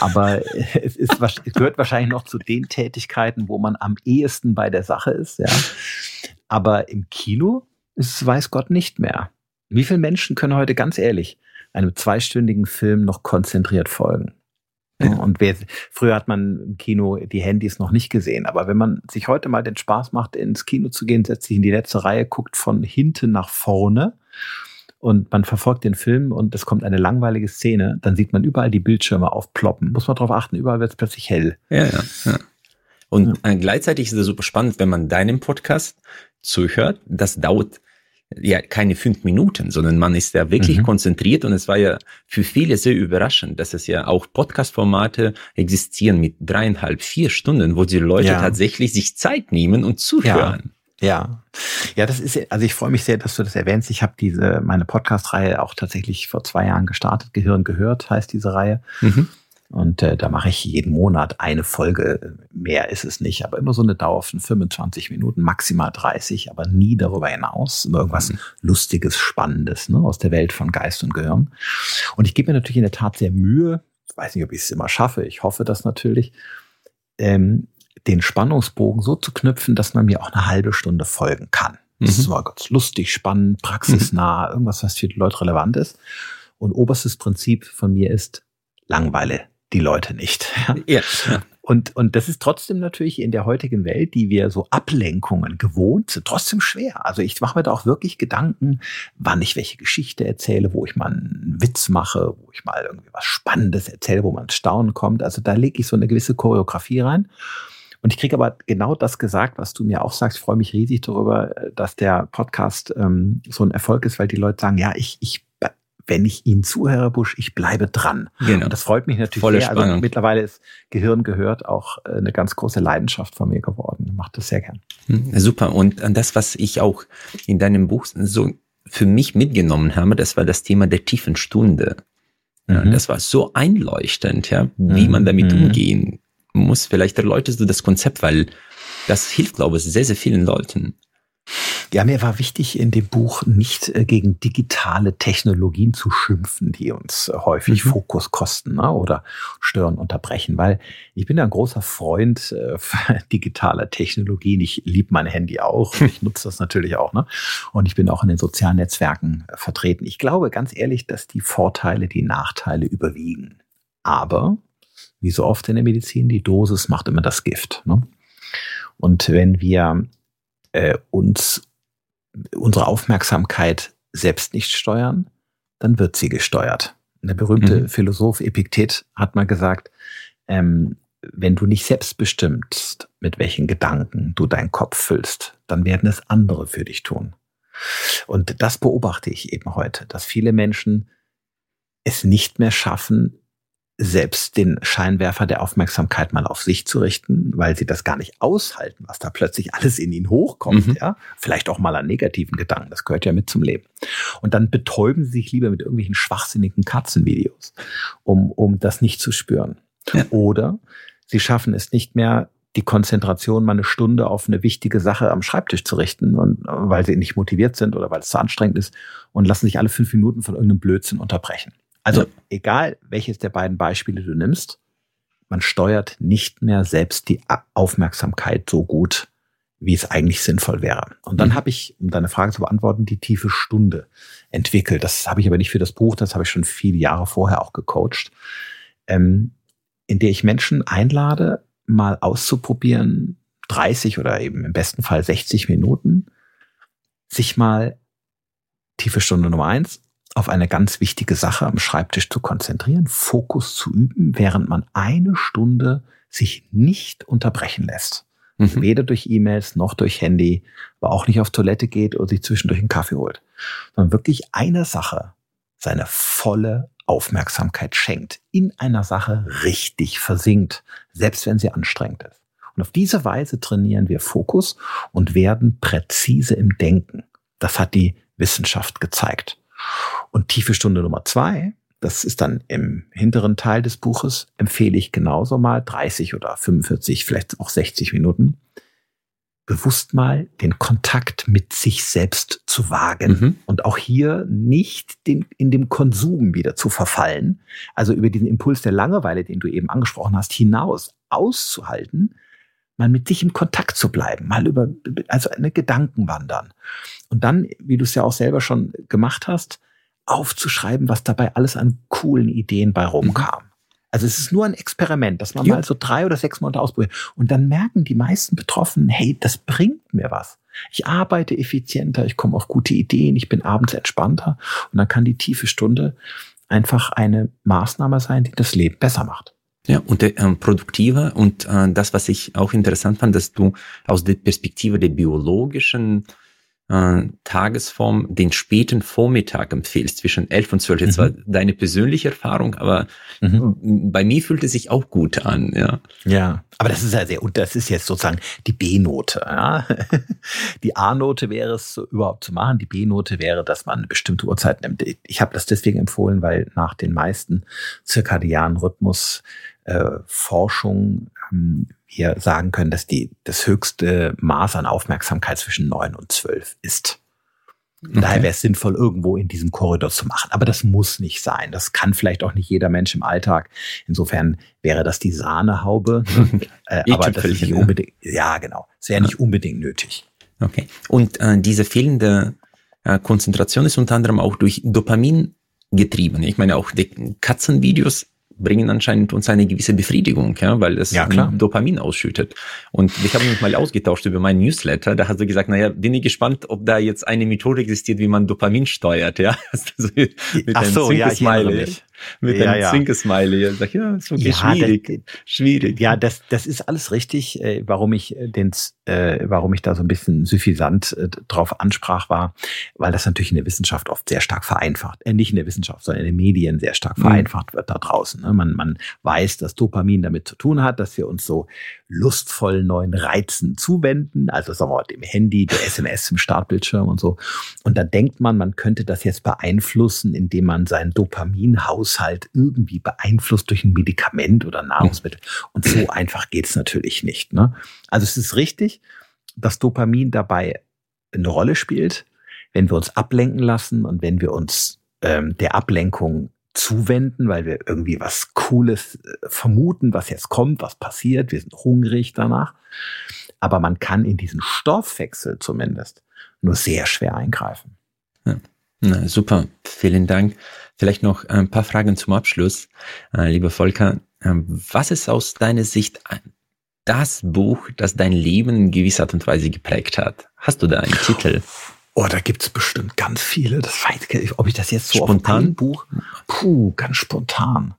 Aber es, ist, es gehört wahrscheinlich noch zu den Tätigkeiten, wo man am ehesten bei der Sache ist. Ja. Aber im Kino ist es, weiß Gott, nicht mehr. Wie viele Menschen können heute ganz ehrlich einem zweistündigen Film noch konzentriert folgen. Ja. Und wer, früher hat man im Kino die Handys noch nicht gesehen, aber wenn man sich heute mal den Spaß macht, ins Kino zu gehen, setzt sich in die letzte Reihe, guckt von hinten nach vorne und man verfolgt den Film und es kommt eine langweilige Szene, dann sieht man überall die Bildschirme aufploppen. Muss man darauf achten, überall wird es plötzlich hell. Ja, ja, ja. Und ja. gleichzeitig ist es super spannend, wenn man deinem Podcast zuhört. Das dauert ja keine fünf Minuten, sondern man ist ja wirklich mhm. konzentriert und es war ja für viele sehr überraschend, dass es ja auch Podcast-Formate existieren mit dreieinhalb, vier Stunden, wo die Leute ja. tatsächlich sich Zeit nehmen und zuhören. Ja. Ja, ja, das ist, also ich freue mich sehr, dass du das erwähnst. Ich habe diese, meine Podcast-Reihe auch tatsächlich vor zwei Jahren gestartet. Gehirn gehört heißt diese Reihe. Mhm. Und äh, da mache ich jeden Monat eine Folge. Mehr ist es nicht, aber immer so eine Dauer von 25 Minuten, maximal 30, aber nie darüber hinaus. Irgendwas mhm. Lustiges, Spannendes ne, aus der Welt von Geist und Gehirn. Und ich gebe mir natürlich in der Tat sehr Mühe, ich weiß nicht, ob ich es immer schaffe, ich hoffe das natürlich, ähm, den Spannungsbogen so zu knüpfen, dass man mir auch eine halbe Stunde folgen kann. Das mhm. ist immer ganz lustig, spannend, praxisnah, mhm. irgendwas, was für die Leute relevant ist. Und oberstes Prinzip von mir ist, langweile die Leute nicht. Ja. ja. und, und das ist trotzdem natürlich in der heutigen Welt, die wir so Ablenkungen gewohnt sind, trotzdem schwer. Also ich mache mir da auch wirklich Gedanken, wann ich welche Geschichte erzähle, wo ich mal einen Witz mache, wo ich mal irgendwie was Spannendes erzähle, wo man ins Staunen kommt. Also da lege ich so eine gewisse Choreografie rein. Und ich kriege aber genau das gesagt, was du mir auch sagst. Ich freue mich riesig darüber, dass der Podcast ähm, so ein Erfolg ist, weil die Leute sagen, ja, ich, ich wenn ich Ihnen zuhöre, Busch, ich bleibe dran. Genau. Und das freut mich natürlich Volle sehr. Also Spannung. Also mittlerweile ist Gehirn gehört auch äh, eine ganz große Leidenschaft von mir geworden. Ich mache das sehr gern. Hm, super. Und das, was ich auch in deinem Buch so für mich mitgenommen habe, das war das Thema der tiefen Stunde. Ja, mhm. Das war so einleuchtend, ja, wie mhm. man damit mhm. umgehen muss. Vielleicht erläuterst du das Konzept, weil das hilft, glaube ich, sehr, sehr vielen Leuten. Ja, mir war wichtig in dem Buch nicht äh, gegen digitale Technologien zu schimpfen, die uns äh, häufig mhm. Fokus kosten ne, oder stören, unterbrechen, weil ich bin ein großer Freund äh, digitaler Technologien. Ich liebe mein Handy auch. Ich nutze das natürlich auch. Ne? Und ich bin auch in den sozialen Netzwerken äh, vertreten. Ich glaube ganz ehrlich, dass die Vorteile die Nachteile überwiegen. Aber, wie so oft in der Medizin, die Dosis macht immer das Gift. Ne? Und wenn wir äh, uns unsere Aufmerksamkeit selbst nicht steuern, dann wird sie gesteuert. Der berühmte mhm. Philosoph Epiktet hat mal gesagt, ähm, wenn du nicht selbst bestimmst, mit welchen Gedanken du deinen Kopf füllst, dann werden es andere für dich tun. Und das beobachte ich eben heute, dass viele Menschen es nicht mehr schaffen, selbst den Scheinwerfer der Aufmerksamkeit mal auf sich zu richten, weil sie das gar nicht aushalten, was da plötzlich alles in ihnen hochkommt, mhm. ja. Vielleicht auch mal an negativen Gedanken, das gehört ja mit zum Leben. Und dann betäuben sie sich lieber mit irgendwelchen schwachsinnigen Katzenvideos, um, um das nicht zu spüren. Ja. Oder sie schaffen es nicht mehr, die Konzentration mal eine Stunde auf eine wichtige Sache am Schreibtisch zu richten und weil sie nicht motiviert sind oder weil es zu anstrengend ist und lassen sich alle fünf Minuten von irgendeinem Blödsinn unterbrechen. Also ja. egal, welches der beiden Beispiele du nimmst, man steuert nicht mehr selbst die Aufmerksamkeit so gut, wie es eigentlich sinnvoll wäre. Und dann mhm. habe ich, um deine Frage zu beantworten, die tiefe Stunde entwickelt. Das habe ich aber nicht für das Buch, das habe ich schon viele Jahre vorher auch gecoacht, ähm, in der ich Menschen einlade, mal auszuprobieren, 30 oder eben im besten Fall 60 Minuten, sich mal tiefe Stunde Nummer eins auf eine ganz wichtige Sache am Schreibtisch zu konzentrieren, Fokus zu üben, während man eine Stunde sich nicht unterbrechen lässt. Mhm. Weder durch E-Mails noch durch Handy, aber auch nicht auf Toilette geht oder sich zwischendurch einen Kaffee holt, sondern wirklich einer Sache seine volle Aufmerksamkeit schenkt, in einer Sache richtig versinkt, selbst wenn sie anstrengend ist. Und auf diese Weise trainieren wir Fokus und werden präzise im Denken. Das hat die Wissenschaft gezeigt. Und tiefe Stunde Nummer zwei, das ist dann im hinteren Teil des Buches, empfehle ich genauso mal 30 oder 45, vielleicht auch 60 Minuten, bewusst mal den Kontakt mit sich selbst zu wagen mhm. und auch hier nicht den, in dem Konsum wieder zu verfallen, also über diesen Impuls der Langeweile, den du eben angesprochen hast, hinaus auszuhalten, mal mit sich im Kontakt zu bleiben, mal über, also eine Gedanken wandern. Und dann, wie du es ja auch selber schon gemacht hast, aufzuschreiben, was dabei alles an coolen Ideen bei rumkam. Mhm. Also es ist nur ein Experiment, dass man ja. mal so drei oder sechs Monate ausprobiert. Und dann merken die meisten Betroffenen, hey, das bringt mir was. Ich arbeite effizienter, ich komme auf gute Ideen, ich bin abends entspannter. Und dann kann die tiefe Stunde einfach eine Maßnahme sein, die das Leben besser macht. Ja, und äh, produktiver und äh, das, was ich auch interessant fand, dass du aus der Perspektive der biologischen äh, Tagesform den späten Vormittag empfehlst, zwischen elf und zwölf. Jetzt mhm. war deine persönliche Erfahrung, aber mhm. bei mir fühlt es sich auch gut an, ja. Ja, aber das ist ja sehr, und das ist jetzt sozusagen die B-Note. Ja? Die A-Note wäre es überhaupt zu machen, die B-Note wäre, dass man eine bestimmte Uhrzeit nimmt. Ich habe das deswegen empfohlen, weil nach den meisten zirkadianen Rhythmus äh, Forschung ähm, wir sagen können, dass die, das höchste Maß an Aufmerksamkeit zwischen neun und zwölf ist. Okay. Daher wäre es sinnvoll, irgendwo in diesem Korridor zu machen. Aber das muss nicht sein. Das kann vielleicht auch nicht jeder Mensch im Alltag. Insofern wäre das die Sahnehaube. äh, aber das ist nicht unbedingt, ja, genau. Es wäre nicht unbedingt nötig. Okay. Und äh, diese fehlende äh, Konzentration ist unter anderem auch durch Dopamin getrieben. Ich meine, auch die Katzenvideos bringen anscheinend uns eine gewisse Befriedigung, ja, weil es ja, klar. Dopamin ausschüttet. Und ich habe mich mal ausgetauscht über meinen Newsletter. Da hast du gesagt, naja, bin ich gespannt, ob da jetzt eine Methode existiert, wie man Dopamin steuert, ja. Also mit Ach so, ja, ich mich mit ja, einem ja. Zwinkersmiley. Sag, ja, ist okay, ja, schwierig, das, schwierig. Ja, das, das ist alles richtig. Äh, warum ich äh, den, äh, warum ich da so ein bisschen suffisant äh, drauf ansprach, war, weil das natürlich in der Wissenschaft oft sehr stark vereinfacht. Äh, nicht in der Wissenschaft, sondern in den Medien sehr stark mhm. vereinfacht wird da draußen. Ne? Man, man weiß, dass Dopamin damit zu tun hat, dass wir uns so lustvollen neuen Reizen zuwenden, also sagen wir mal dem Handy, der SMS im Startbildschirm und so. Und da denkt man, man könnte das jetzt beeinflussen, indem man seinen Dopaminhaushalt irgendwie beeinflusst durch ein Medikament oder Nahrungsmittel. Und so einfach geht's natürlich nicht. Ne? Also es ist richtig, dass Dopamin dabei eine Rolle spielt, wenn wir uns ablenken lassen und wenn wir uns ähm, der Ablenkung zuwenden, weil wir irgendwie was Cooles äh, vermuten, was jetzt kommt, was passiert. Wir sind hungrig danach. Aber man kann in diesen Stoffwechsel zumindest nur sehr schwer eingreifen. Ja. Na, super, vielen Dank. Vielleicht noch ein paar Fragen zum Abschluss. Äh, lieber Volker, äh, was ist aus deiner Sicht das Buch, das dein Leben in gewisser Art und Weise geprägt hat? Hast du da einen Titel? Oh, da gibt's bestimmt ganz viele. Das weiß ich ob ich das jetzt so spontan? auf ein Buch. Puh, ganz spontan.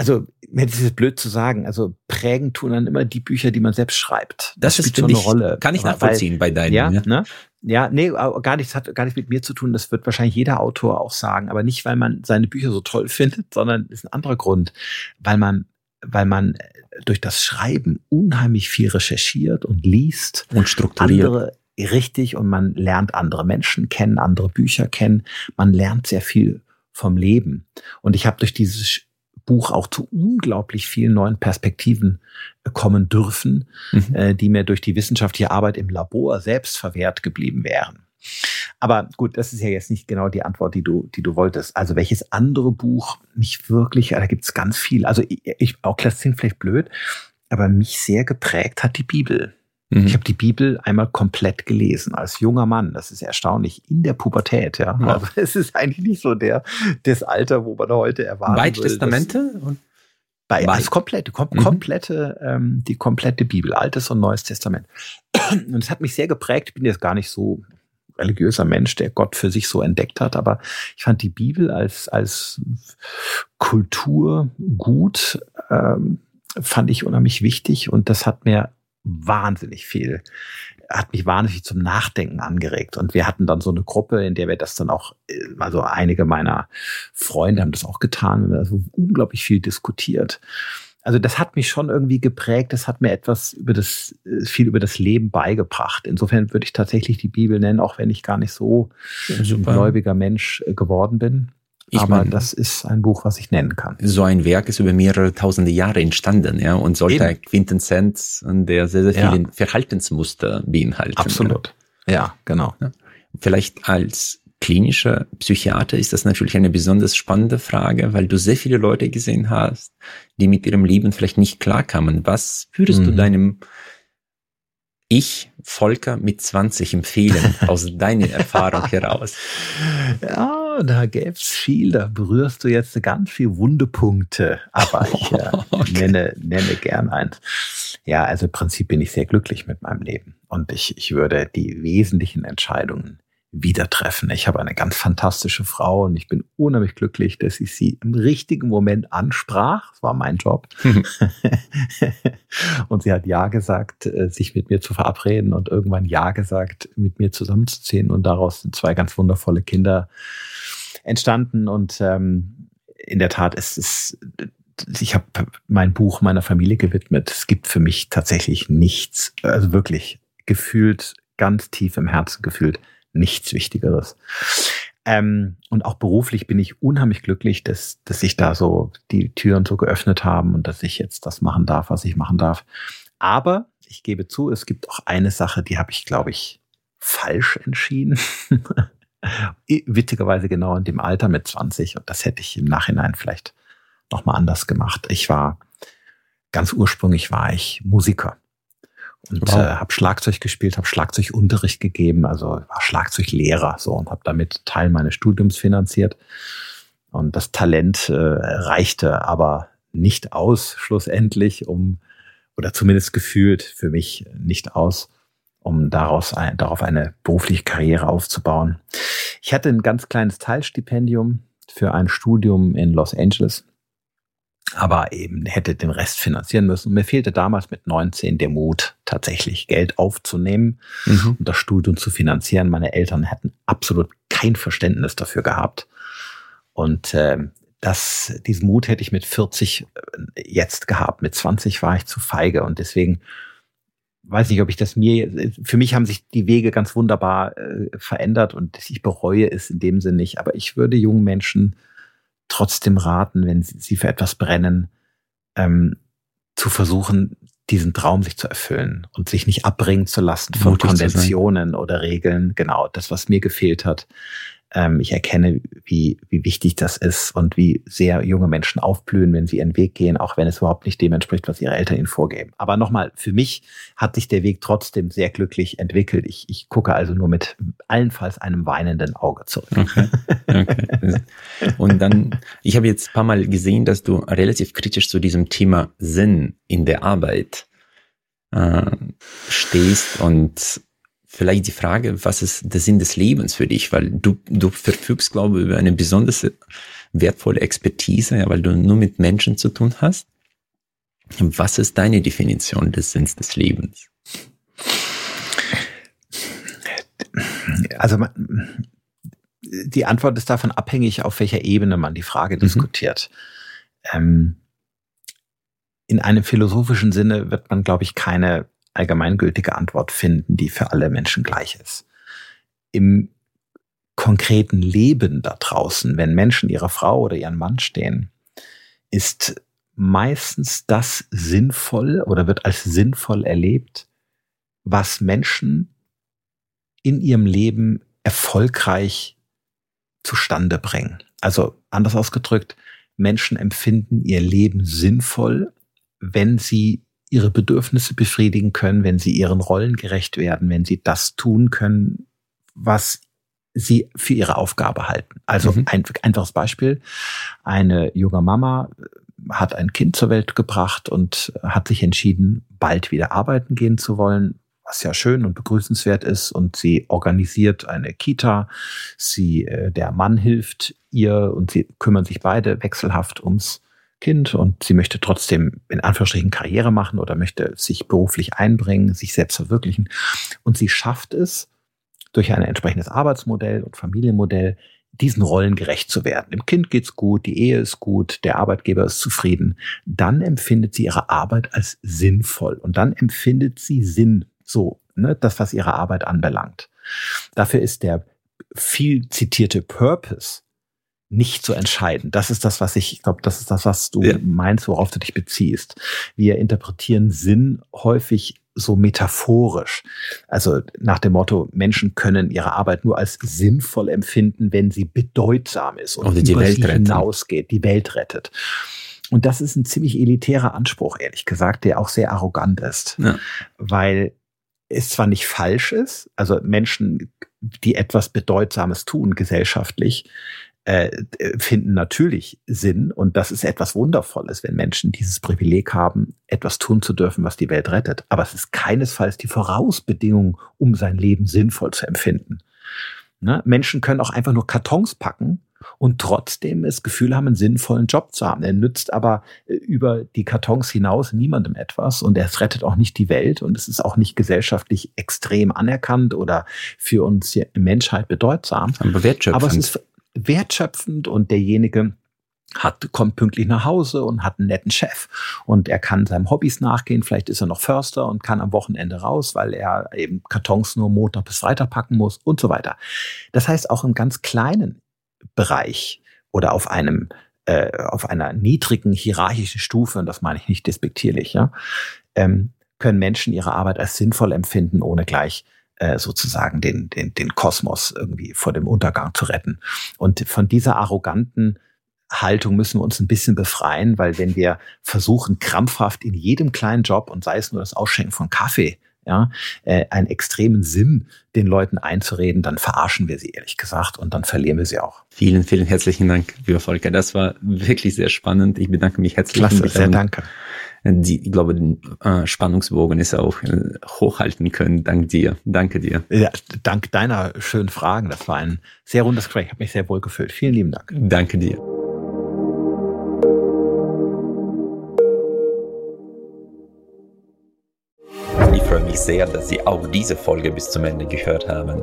Also, mir ist es blöd zu sagen. Also, prägen tun dann immer die Bücher, die man selbst schreibt. Das, das ist so eine Rolle. Kann ich nachvollziehen weil, bei deinen. Ja, ja, ne? Ja, nee, gar nichts hat gar nichts mit mir zu tun. Das wird wahrscheinlich jeder Autor auch sagen. Aber nicht, weil man seine Bücher so toll findet, sondern ist ein anderer Grund. Weil man, weil man durch das Schreiben unheimlich viel recherchiert und liest. Und strukturiert. Andere, richtig und man lernt andere Menschen kennen, andere Bücher kennen. Man lernt sehr viel vom Leben. Und ich habe durch dieses Buch auch zu unglaublich vielen neuen Perspektiven äh, kommen dürfen, mhm. äh, die mir durch die wissenschaftliche Arbeit im Labor selbst verwehrt geblieben wären. Aber gut, das ist ja jetzt nicht genau die Antwort, die du, die du wolltest. Also welches andere Buch mich wirklich, da gibt es ganz viel. Also ich, ich auch das klingt vielleicht blöd, aber mich sehr geprägt hat die Bibel. Mhm. Ich habe die Bibel einmal komplett gelesen als junger Mann. Das ist erstaunlich in der Pubertät. Ja, ja. also es ist eigentlich nicht so der das Alter, wo man heute erwartet. Beide Testamente und bei alles komplette, kom mhm. komplette, ähm, die komplette Bibel, Altes und Neues Testament. Und es hat mich sehr geprägt. Ich bin jetzt gar nicht so religiöser Mensch, der Gott für sich so entdeckt hat, aber ich fand die Bibel als als Kultur gut, ähm, fand ich unheimlich wichtig und das hat mir wahnsinnig viel, hat mich wahnsinnig zum Nachdenken angeregt. Und wir hatten dann so eine Gruppe, in der wir das dann auch, also einige meiner Freunde haben das auch getan, wir haben also unglaublich viel diskutiert. Also das hat mich schon irgendwie geprägt, das hat mir etwas über das, viel über das Leben beigebracht. Insofern würde ich tatsächlich die Bibel nennen, auch wenn ich gar nicht so ein gläubiger Mensch äh, geworden bin. Ich aber mein, das ist ein Buch, was ich nennen kann. So ein Werk ist über mehrere tausende Jahre entstanden, ja, und sollte Eben. Quintessenz der sehr, sehr vielen ja. Verhaltensmuster beinhalten. Absolut. Ja, ja genau. Ja. Vielleicht als klinischer Psychiater ist das natürlich eine besonders spannende Frage, weil du sehr viele Leute gesehen hast, die mit ihrem Leben vielleicht nicht klarkamen. Was würdest mhm. du deinem ich, Volker, mit 20 empfehlen, aus deiner Erfahrung heraus? Ja, da gäb's viel, da berührst du jetzt ganz viel Wundepunkte, aber ich äh, okay. nenne, nenne gern eins. Ja, also im Prinzip bin ich sehr glücklich mit meinem Leben und ich, ich würde die wesentlichen Entscheidungen wieder treffen. Ich habe eine ganz fantastische Frau und ich bin unheimlich glücklich, dass ich sie im richtigen Moment ansprach. Das war mein Job. und sie hat Ja gesagt, äh, sich mit mir zu verabreden und irgendwann Ja gesagt, mit mir zusammenzuziehen. Und daraus sind zwei ganz wundervolle Kinder entstanden. Und ähm, in der Tat ist es ich habe mein Buch meiner Familie gewidmet. Es gibt für mich tatsächlich nichts, also wirklich gefühlt, ganz tief im Herzen gefühlt, nichts Wichtigeres. Ähm, und auch beruflich bin ich unheimlich glücklich, dass, dass sich da so die Türen so geöffnet haben und dass ich jetzt das machen darf, was ich machen darf. Aber ich gebe zu, es gibt auch eine Sache, die habe ich, glaube ich, falsch entschieden. Witzigerweise genau in dem Alter mit 20 und das hätte ich im Nachhinein vielleicht nochmal anders gemacht. Ich war ganz ursprünglich war ich Musiker und wow. äh, habe Schlagzeug gespielt, habe Schlagzeugunterricht gegeben, also war Schlagzeuglehrer so und habe damit Teil meines Studiums finanziert. Und das Talent äh, reichte aber nicht aus, schlussendlich, um, oder zumindest gefühlt für mich nicht aus, um daraus ein, darauf eine berufliche Karriere aufzubauen. Ich hatte ein ganz kleines Teilstipendium für ein Studium in Los Angeles, aber eben hätte den Rest finanzieren müssen. mir fehlte damals mit 19 der Mut, tatsächlich Geld aufzunehmen mhm. und das Studium zu finanzieren. Meine Eltern hätten absolut kein Verständnis dafür gehabt. Und äh, das, diesen Mut hätte ich mit 40 äh, jetzt gehabt. Mit 20 war ich zu feige und deswegen weiß nicht, ob ich das mir, für mich haben sich die Wege ganz wunderbar äh, verändert und ich bereue es in dem Sinne nicht. Aber ich würde jungen Menschen trotzdem raten, wenn sie, für etwas brennen, ähm, zu versuchen, diesen Traum sich zu erfüllen und sich nicht abbringen zu lassen von Mutig Konventionen oder Regeln. Genau, das, was mir gefehlt hat, ähm, ich erkenne, wie, wie wichtig das ist und wie sehr junge Menschen aufblühen, wenn sie ihren Weg gehen, auch wenn es überhaupt nicht dem entspricht, was ihre Eltern ihnen vorgeben. Aber nochmal, für mich hat sich der Weg trotzdem sehr glücklich entwickelt. Ich, ich gucke also nur mit allenfalls einem weinenden Auge zurück. Okay. okay. Und dann, ich habe jetzt ein paar Mal gesehen, dass du relativ kritisch zu diesem Thema Sinn in der Arbeit äh, stehst und vielleicht die Frage, was ist der Sinn des Lebens für dich? Weil du, du verfügst, glaube ich, über eine besonders wertvolle Expertise, ja, weil du nur mit Menschen zu tun hast. Was ist deine Definition des Sinns des Lebens? Also die Antwort ist davon abhängig, auf welcher Ebene man die Frage mhm. diskutiert. Ähm, in einem philosophischen Sinne wird man, glaube ich, keine allgemeingültige Antwort finden, die für alle Menschen gleich ist. Im konkreten Leben da draußen, wenn Menschen ihrer Frau oder ihren Mann stehen, ist meistens das sinnvoll oder wird als sinnvoll erlebt, was Menschen in ihrem Leben erfolgreich zustande bringen. Also anders ausgedrückt, Menschen empfinden ihr Leben sinnvoll, wenn sie ihre Bedürfnisse befriedigen können, wenn sie ihren Rollen gerecht werden, wenn sie das tun können, was sie für ihre Aufgabe halten. Also mhm. ein einfaches Beispiel. Eine junge Mama hat ein Kind zur Welt gebracht und hat sich entschieden, bald wieder arbeiten gehen zu wollen, was ja schön und begrüßenswert ist. Und sie organisiert eine Kita. Sie, äh, der Mann hilft ihr und sie kümmern sich beide wechselhaft ums Kind und sie möchte trotzdem in Anführungsstrichen Karriere machen oder möchte sich beruflich einbringen, sich selbst verwirklichen. Und sie schafft es, durch ein entsprechendes Arbeitsmodell und Familienmodell diesen Rollen gerecht zu werden. Dem Kind geht's gut, die Ehe ist gut, der Arbeitgeber ist zufrieden. Dann empfindet sie ihre Arbeit als sinnvoll und dann empfindet sie Sinn, so, ne, das, was ihre Arbeit anbelangt. Dafür ist der viel zitierte Purpose nicht zu entscheiden. Das ist das, was ich, ich glaube, das ist das, was du ja. meinst, worauf du dich beziehst. Wir interpretieren Sinn häufig so metaphorisch. Also nach dem Motto, Menschen können ihre Arbeit nur als sinnvoll empfinden, wenn sie bedeutsam ist und Oder die über Welt sie hinausgeht, die Welt rettet. Und das ist ein ziemlich elitärer Anspruch, ehrlich gesagt, der auch sehr arrogant ist. Ja. Weil es zwar nicht falsch ist, also Menschen, die etwas Bedeutsames tun gesellschaftlich, äh, finden natürlich Sinn und das ist etwas Wundervolles, wenn Menschen dieses Privileg haben, etwas tun zu dürfen, was die Welt rettet. Aber es ist keinesfalls die Vorausbedingung, um sein Leben sinnvoll zu empfinden. Ne? Menschen können auch einfach nur Kartons packen und trotzdem das Gefühl haben, einen sinnvollen Job zu haben. Er nützt aber äh, über die Kartons hinaus niemandem etwas und er rettet auch nicht die Welt und es ist auch nicht gesellschaftlich extrem anerkannt oder für uns Menschheit bedeutsam. Aber. Aber es ist wertschöpfend und derjenige hat, kommt pünktlich nach Hause und hat einen netten Chef und er kann seinem Hobbys nachgehen. Vielleicht ist er noch Förster und kann am Wochenende raus, weil er eben Kartons nur Montag bis Freitag packen muss und so weiter. Das heißt, auch im ganz kleinen Bereich oder auf einem äh, auf einer niedrigen hierarchischen Stufe, und das meine ich nicht despektierlich, ja, ähm, können Menschen ihre Arbeit als sinnvoll empfinden, ohne gleich äh, sozusagen den, den, den Kosmos irgendwie vor dem Untergang zu retten. Und von dieser arroganten Haltung müssen wir uns ein bisschen befreien, weil wenn wir versuchen, krampfhaft in jedem kleinen Job und sei es nur das Ausschenken von Kaffee ja, äh, einen extremen Sinn den Leuten einzureden, dann verarschen wir sie ehrlich gesagt und dann verlieren wir sie auch. Vielen, vielen herzlichen Dank, lieber Volker. Das war wirklich sehr spannend. Ich bedanke mich herzlich. Klasse, sehr danke. Die, ich glaube, den äh, Spannungsbogen ist auch äh, hochhalten können. Dank dir. Danke dir. Ja, dank deiner schönen Fragen. Das war ein sehr rundes Gespräch. Hat mich sehr wohl gefühlt. Vielen lieben Dank. Danke dir. freue mich sehr, dass Sie auch diese Folge bis zum Ende gehört haben.